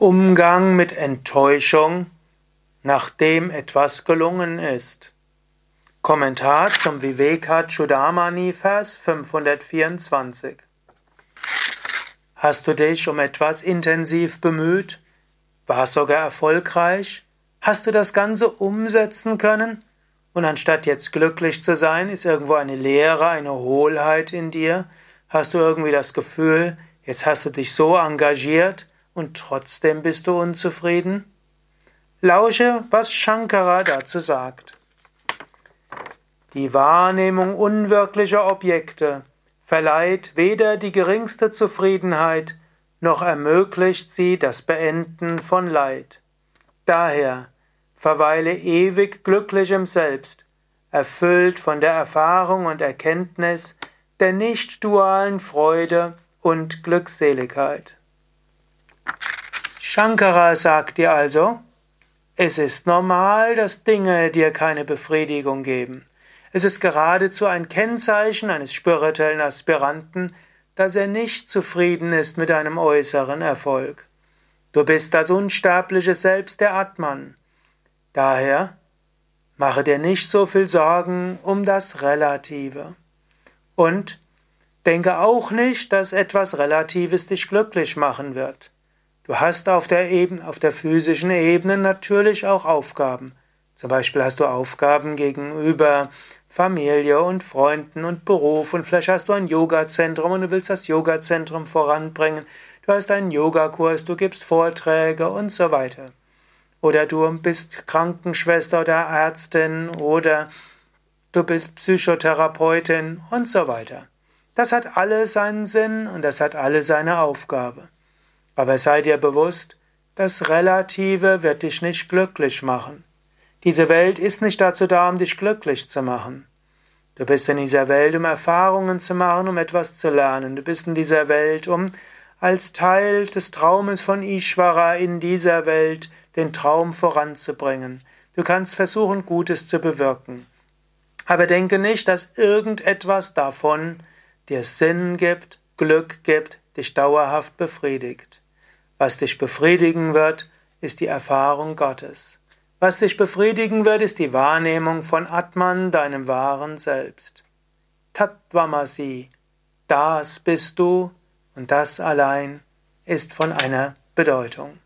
Umgang mit Enttäuschung, nachdem etwas gelungen ist. Kommentar zum Vivekachudamani, Vers 524. Hast du dich um etwas intensiv bemüht? Warst sogar erfolgreich? Hast du das Ganze umsetzen können? Und anstatt jetzt glücklich zu sein, ist irgendwo eine Leere, eine Hohlheit in dir? Hast du irgendwie das Gefühl, jetzt hast du dich so engagiert, und trotzdem bist du unzufrieden? Lausche, was Shankara dazu sagt. Die Wahrnehmung unwirklicher Objekte verleiht weder die geringste Zufriedenheit, noch ermöglicht sie das Beenden von Leid. Daher verweile ewig glücklich im Selbst, erfüllt von der Erfahrung und Erkenntnis der nicht dualen Freude und Glückseligkeit. Shankara sagt dir also, es ist normal, dass Dinge dir keine Befriedigung geben. Es ist geradezu ein Kennzeichen eines spirituellen Aspiranten, dass er nicht zufrieden ist mit einem äußeren Erfolg. Du bist das unsterbliche Selbst der Atman. Daher mache dir nicht so viel Sorgen um das Relative. Und denke auch nicht, dass etwas Relatives dich glücklich machen wird. Du hast auf der, Ebene, auf der physischen Ebene natürlich auch Aufgaben. Zum Beispiel hast du Aufgaben gegenüber Familie und Freunden und Beruf und vielleicht hast du ein Yoga-Zentrum und du willst das Yoga-Zentrum voranbringen. Du hast einen Yogakurs, du gibst Vorträge und so weiter. Oder du bist Krankenschwester oder Ärztin oder du bist Psychotherapeutin und so weiter. Das hat alles seinen Sinn und das hat alle seine Aufgabe. Aber sei dir bewusst, das Relative wird dich nicht glücklich machen. Diese Welt ist nicht dazu da, um dich glücklich zu machen. Du bist in dieser Welt, um Erfahrungen zu machen, um etwas zu lernen. Du bist in dieser Welt, um als Teil des Traumes von Ishvara in dieser Welt den Traum voranzubringen. Du kannst versuchen, Gutes zu bewirken. Aber denke nicht, dass irgendetwas davon dir Sinn gibt, Glück gibt, dich dauerhaft befriedigt. Was dich befriedigen wird, ist die Erfahrung Gottes. Was dich befriedigen wird, ist die Wahrnehmung von Atman, deinem wahren Selbst. Tattvamasi, das bist du und das allein ist von einer Bedeutung.